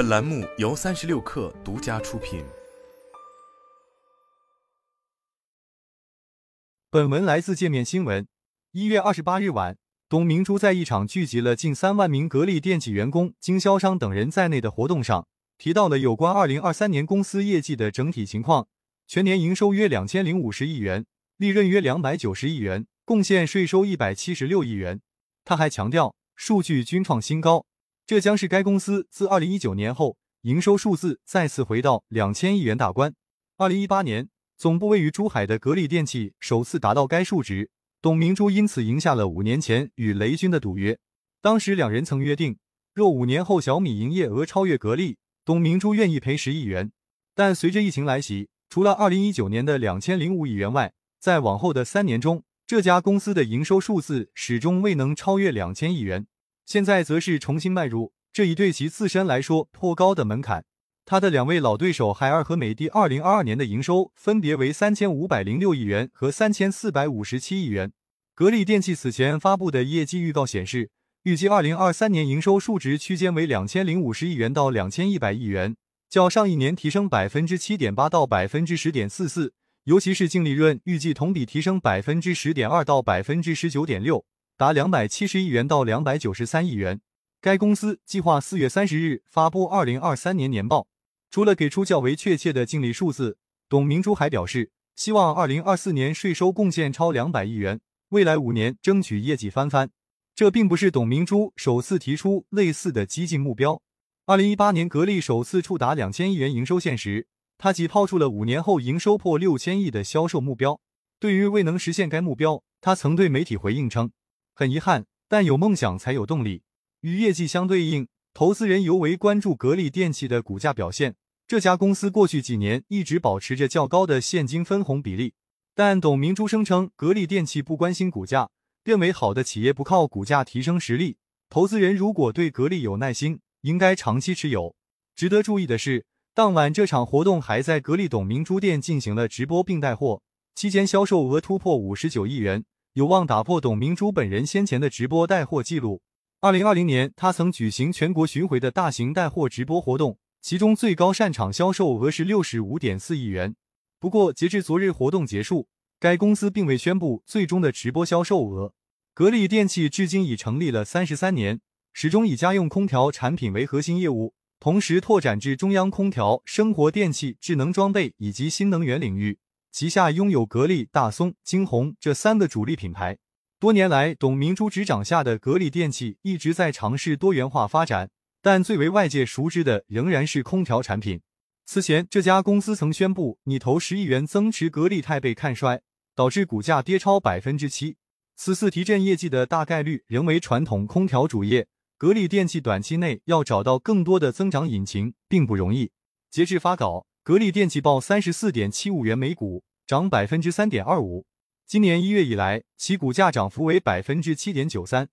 本栏目由三十六氪独家出品。本文来自界面新闻。一月二十八日晚，董明珠在一场聚集了近三万名格力电器员工、经销商等人在内的活动上，提到了有关二零二三年公司业绩的整体情况。全年营收约两千零五十亿元，利润约两百九十亿元，贡献税收一百七十六亿元。他还强调，数据均创新高，这将是该公司自二零一九年后营收数字再次回到两千亿元大关。二零一八年，总部位于珠海的格力电器首次达到该数值，董明珠因此赢下了五年前与雷军的赌约。当时两人曾约定，若五年后小米营业额超越格力，董明珠愿意赔十亿元。但随着疫情来袭，除了二零一九年的两千零五亿元外，在往后的三年中，这家公司的营收数字始终未能超越两千亿元。现在则是重新迈入这一对其自身来说颇高的门槛。他的两位老对手海尔和美的，二零二二年的营收分别为三千五百零六亿元和三千四百五十七亿元。格力电器此前发布的业绩预告显示，预计二零二三年营收数值区间为两千零五十亿元到两千一百亿元。较上一年提升百分之七点八到百分之十点四四，尤其是净利润预计同比提升百分之十点二到百分之十九点六，达两百七十亿元到两百九十三亿元。该公司计划四月三十日发布二零二三年年报。除了给出较为确切的净利数字，董明珠还表示，希望二零二四年税收贡献超两百亿元，未来五年争取业绩翻番。这并不是董明珠首次提出类似的激进目标。二零一八年，格力首次触达两千亿元营收线时，他即抛出了五年后营收破六千亿的销售目标。对于未能实现该目标，他曾对媒体回应称：“很遗憾，但有梦想才有动力。”与业绩相对应，投资人尤为关注格力电器的股价表现。这家公司过去几年一直保持着较高的现金分红比例，但董明珠声称格力电器不关心股价，认为好的企业不靠股价提升实力。投资人如果对格力有耐心。应该长期持有。值得注意的是，当晚这场活动还在格力董明珠店进行了直播并带货，期间销售额突破五十九亿元，有望打破董明珠本人先前的直播带货记录。二零二零年，他曾举行全国巡回的大型带货直播活动，其中最高擅场销售额是六十五点四亿元。不过，截至昨日活动结束，该公司并未宣布最终的直播销售额。格力电器至今已成立了三十三年。始终以家用空调产品为核心业务，同时拓展至中央空调、生活电器、智能装备以及新能源领域。旗下拥有格力、大松、惊鸿这三个主力品牌。多年来，董明珠执掌下的格力电器一直在尝试多元化发展，但最为外界熟知的仍然是空调产品。此前，这家公司曾宣布拟投十亿元增持格力泰被看衰，导致股价跌超百分之七。此次提振业绩的大概率仍为传统空调主业。格力电器短期内要找到更多的增长引擎并不容易。截至发稿，格力电器报三十四点七五元每股，涨百分之三点二五。今年一月以来，其股价涨幅为百分之七点九三。